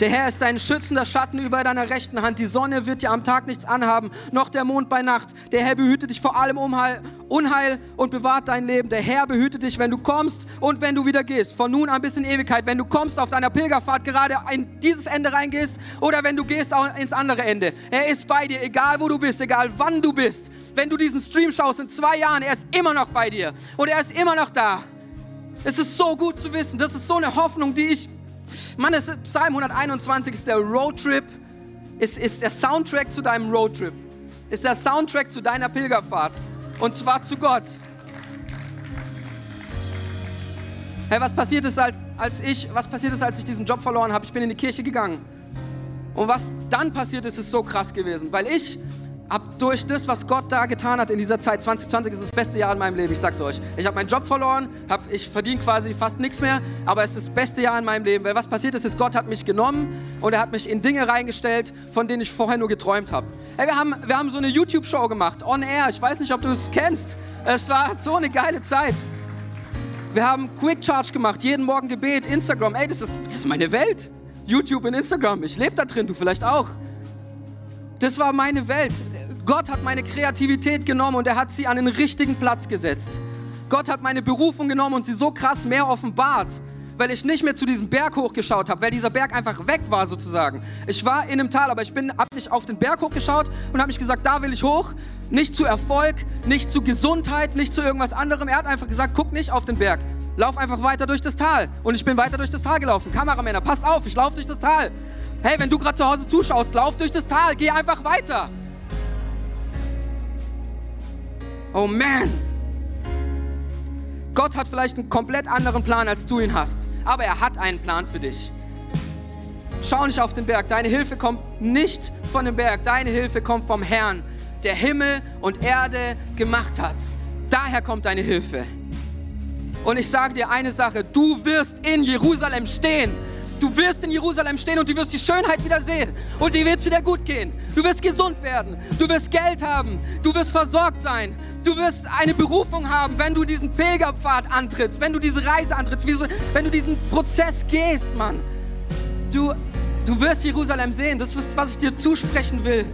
Der Herr ist dein schützender Schatten über deiner rechten Hand. Die Sonne wird dir am Tag nichts anhaben, noch der Mond bei Nacht. Der Herr behütet dich vor allem Unheil, Unheil und bewahrt dein Leben. Der Herr behütet dich, wenn du kommst und wenn du wieder gehst. Von nun an bis in Ewigkeit. Wenn du kommst auf deiner Pilgerfahrt gerade in dieses Ende reingehst oder wenn du gehst auch ins andere Ende. Er ist bei dir, egal wo du bist, egal wann du bist. Wenn du diesen Stream schaust in zwei Jahren, er ist immer noch bei dir und er ist immer noch da. Es ist so gut zu wissen. Das ist so eine Hoffnung, die ich Mann, ist, Psalm 121 ist der Roadtrip, ist, ist der Soundtrack zu deinem Roadtrip, ist der Soundtrack zu deiner Pilgerfahrt und zwar zu Gott. Hey, was passiert ist, als, als ich, was passiert ist, als ich diesen Job verloren habe? Ich bin in die Kirche gegangen. Und was dann passiert ist, ist so krass gewesen, weil ich habe durch das, was Gott da getan hat in dieser Zeit, 2020 ist das beste Jahr in meinem Leben, ich sag's euch. Ich habe meinen Job verloren, hab, ich verdiene quasi fast nichts mehr, aber es ist das beste Jahr in meinem Leben, weil was passiert ist, ist, Gott hat mich genommen und er hat mich in Dinge reingestellt, von denen ich vorher nur geträumt habe. Wir haben, wir haben so eine YouTube-Show gemacht, On Air, ich weiß nicht, ob du es kennst. Es war so eine geile Zeit. Wir haben Quick Charge gemacht, jeden Morgen Gebet, Instagram. Ey, das ist, das ist meine Welt. YouTube und Instagram. Ich lebe da drin, du vielleicht auch. Das war meine Welt. Gott hat meine Kreativität genommen und er hat sie an den richtigen Platz gesetzt. Gott hat meine Berufung genommen und sie so krass mehr offenbart, weil ich nicht mehr zu diesem Berg hochgeschaut habe, weil dieser Berg einfach weg war sozusagen. Ich war in einem Tal, aber ich bin hab nicht auf den Berg hochgeschaut und habe mich gesagt, da will ich hoch, nicht zu Erfolg, nicht zu Gesundheit, nicht zu irgendwas anderem. Er hat einfach gesagt, guck nicht auf den Berg, lauf einfach weiter durch das Tal. Und ich bin weiter durch das Tal gelaufen. Kameramänner, passt auf, ich laufe durch das Tal. Hey, wenn du gerade zu Hause zuschaust, lauf durch das Tal, geh einfach weiter. Oh man! Gott hat vielleicht einen komplett anderen Plan, als du ihn hast. Aber er hat einen Plan für dich. Schau nicht auf den Berg. Deine Hilfe kommt nicht von dem Berg. Deine Hilfe kommt vom Herrn, der Himmel und Erde gemacht hat. Daher kommt deine Hilfe. Und ich sage dir eine Sache, du wirst in Jerusalem stehen Du wirst in Jerusalem stehen und du wirst die Schönheit wieder sehen. Und dir wird wieder gut gehen. Du wirst gesund werden. Du wirst Geld haben. Du wirst versorgt sein. Du wirst eine Berufung haben, wenn du diesen Pilgerpfad antrittst, wenn du diese Reise antrittst, wenn du diesen Prozess gehst, Mann. Du, du wirst Jerusalem sehen. Das ist, was ich dir zusprechen will.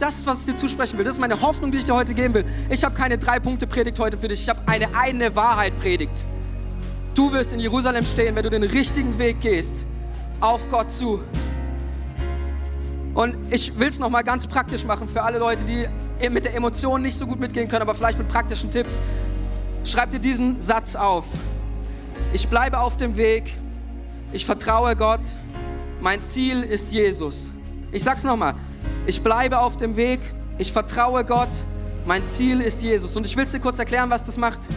Das ist, was ich dir zusprechen will. Das ist meine Hoffnung, die ich dir heute geben will. Ich habe keine drei Punkte Predigt heute für dich. Ich habe eine eine Wahrheit Predigt. Du wirst in Jerusalem stehen, wenn du den richtigen Weg gehst, auf Gott zu. Und ich will es nochmal ganz praktisch machen für alle Leute, die mit der Emotion nicht so gut mitgehen können, aber vielleicht mit praktischen Tipps. Schreib dir diesen Satz auf. Ich bleibe auf dem Weg. Ich vertraue Gott. Mein Ziel ist Jesus. Ich sag's nochmal. Ich bleibe auf dem Weg. Ich vertraue Gott. Mein Ziel ist Jesus. Und ich will dir kurz erklären, was das macht.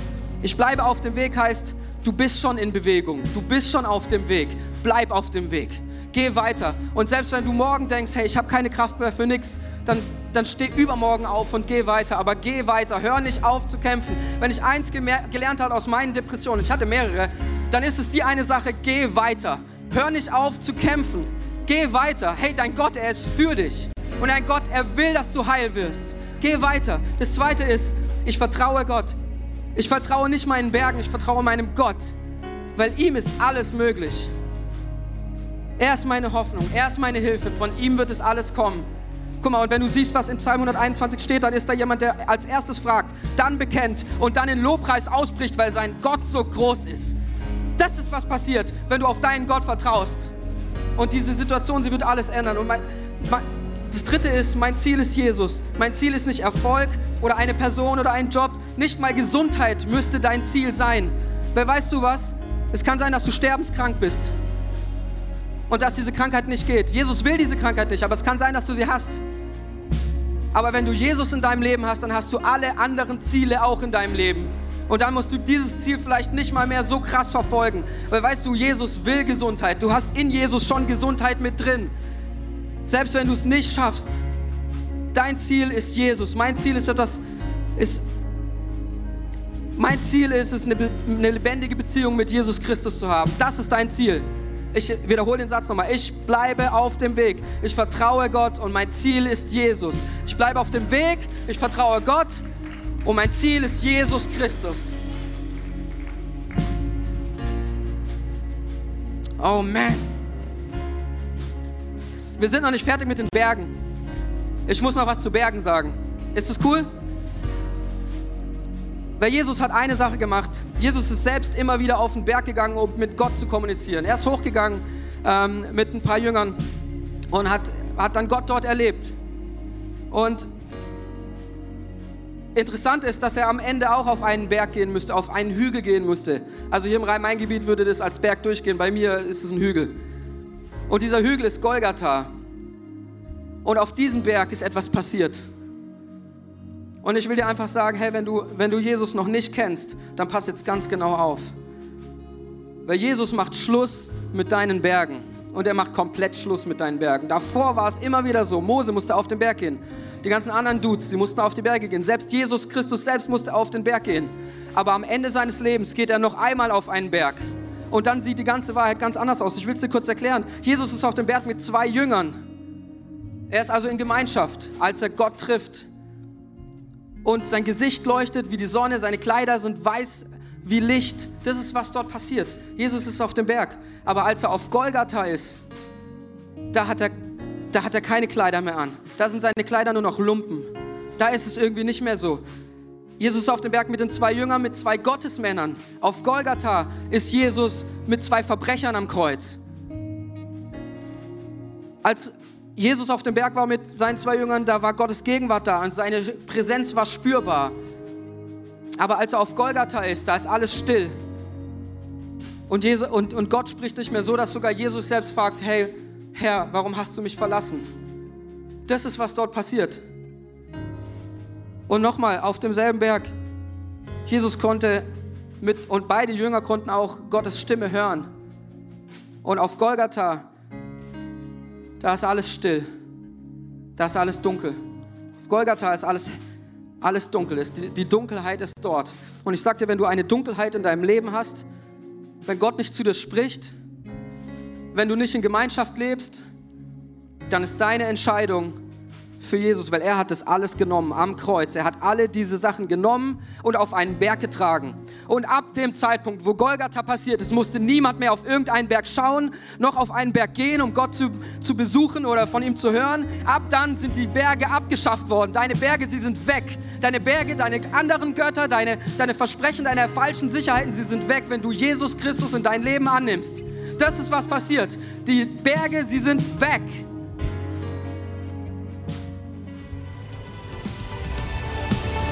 Ich bleibe auf dem Weg heißt, du bist schon in Bewegung. Du bist schon auf dem Weg. Bleib auf dem Weg. Geh weiter. Und selbst wenn du morgen denkst, hey, ich habe keine Kraft mehr für nichts, dann, dann steh übermorgen auf und geh weiter. Aber geh weiter. Hör nicht auf zu kämpfen. Wenn ich eins gelernt habe aus meinen Depressionen, ich hatte mehrere, dann ist es die eine Sache, geh weiter. Hör nicht auf zu kämpfen. Geh weiter. Hey, dein Gott, er ist für dich. Und dein Gott, er will, dass du heil wirst. Geh weiter. Das zweite ist, ich vertraue Gott. Ich vertraue nicht meinen Bergen, ich vertraue meinem Gott. Weil ihm ist alles möglich. Er ist meine Hoffnung, er ist meine Hilfe, von ihm wird es alles kommen. Guck mal, und wenn du siehst, was im Psalm 121 steht, dann ist da jemand, der als erstes fragt, dann bekennt und dann in Lobpreis ausbricht, weil sein Gott so groß ist. Das ist, was passiert, wenn du auf deinen Gott vertraust. Und diese Situation, sie wird alles ändern. Und mein, mein, das dritte ist, mein Ziel ist Jesus. Mein Ziel ist nicht Erfolg oder eine Person oder ein Job. Nicht mal Gesundheit müsste dein Ziel sein. Weil weißt du was? Es kann sein, dass du sterbenskrank bist und dass diese Krankheit nicht geht. Jesus will diese Krankheit nicht, aber es kann sein, dass du sie hast. Aber wenn du Jesus in deinem Leben hast, dann hast du alle anderen Ziele auch in deinem Leben. Und dann musst du dieses Ziel vielleicht nicht mal mehr so krass verfolgen. Weil weißt du, Jesus will Gesundheit. Du hast in Jesus schon Gesundheit mit drin. Selbst wenn du es nicht schaffst. Dein Ziel ist Jesus. Mein Ziel ist etwas, ist, mein Ziel ist es, eine, eine lebendige Beziehung mit Jesus Christus zu haben. Das ist dein Ziel. Ich wiederhole den Satz nochmal. Ich bleibe auf dem Weg. Ich vertraue Gott und mein Ziel ist Jesus. Ich bleibe auf dem Weg. Ich vertraue Gott und mein Ziel ist Jesus Christus. Oh man. Wir sind noch nicht fertig mit den Bergen. Ich muss noch was zu Bergen sagen. Ist das cool? Weil Jesus hat eine Sache gemacht. Jesus ist selbst immer wieder auf den Berg gegangen, um mit Gott zu kommunizieren. Er ist hochgegangen ähm, mit ein paar Jüngern und hat, hat dann Gott dort erlebt. Und interessant ist, dass er am Ende auch auf einen Berg gehen müsste, auf einen Hügel gehen musste. Also hier im Rhein-Main-Gebiet würde das als Berg durchgehen, bei mir ist es ein Hügel. Und dieser Hügel ist Golgatha. Und auf diesem Berg ist etwas passiert. Und ich will dir einfach sagen, hey, wenn du, wenn du Jesus noch nicht kennst, dann pass jetzt ganz genau auf. Weil Jesus macht Schluss mit deinen Bergen. Und er macht komplett Schluss mit deinen Bergen. Davor war es immer wieder so. Mose musste auf den Berg gehen. Die ganzen anderen Dudes, die mussten auf die Berge gehen. Selbst Jesus Christus selbst musste auf den Berg gehen. Aber am Ende seines Lebens geht er noch einmal auf einen Berg. Und dann sieht die ganze Wahrheit ganz anders aus. Ich will es dir kurz erklären. Jesus ist auf dem Berg mit zwei Jüngern. Er ist also in Gemeinschaft, als er Gott trifft und sein Gesicht leuchtet wie die Sonne, seine Kleider sind weiß wie Licht. Das ist, was dort passiert. Jesus ist auf dem Berg. Aber als er auf Golgatha ist, da hat er, da hat er keine Kleider mehr an. Da sind seine Kleider nur noch Lumpen. Da ist es irgendwie nicht mehr so. Jesus auf dem Berg mit den zwei Jüngern, mit zwei Gottesmännern. Auf Golgatha ist Jesus mit zwei Verbrechern am Kreuz. Als Jesus auf dem Berg war mit seinen zwei Jüngern, da war Gottes Gegenwart da und seine Präsenz war spürbar. Aber als er auf Golgatha ist, da ist alles still. Und, Jesus, und, und Gott spricht nicht mehr so, dass sogar Jesus selbst fragt, hey Herr, warum hast du mich verlassen? Das ist, was dort passiert. Und nochmal, auf demselben Berg, Jesus konnte mit, und beide Jünger konnten auch Gottes Stimme hören. Und auf Golgatha da ist alles still. Da ist alles dunkel. Auf Golgatha ist alles, alles dunkel. Die Dunkelheit ist dort. Und ich sagte, wenn du eine Dunkelheit in deinem Leben hast, wenn Gott nicht zu dir spricht, wenn du nicht in Gemeinschaft lebst, dann ist deine Entscheidung für Jesus, weil er hat das alles genommen am Kreuz. Er hat alle diese Sachen genommen und auf einen Berg getragen. Und ab dem Zeitpunkt, wo Golgatha passiert ist, musste niemand mehr auf irgendeinen Berg schauen, noch auf einen Berg gehen, um Gott zu, zu besuchen oder von ihm zu hören. Ab dann sind die Berge abgeschafft worden. Deine Berge, sie sind weg. Deine Berge, deine anderen Götter, deine, deine Versprechen, deine falschen Sicherheiten, sie sind weg, wenn du Jesus Christus in dein Leben annimmst. Das ist, was passiert. Die Berge, sie sind weg.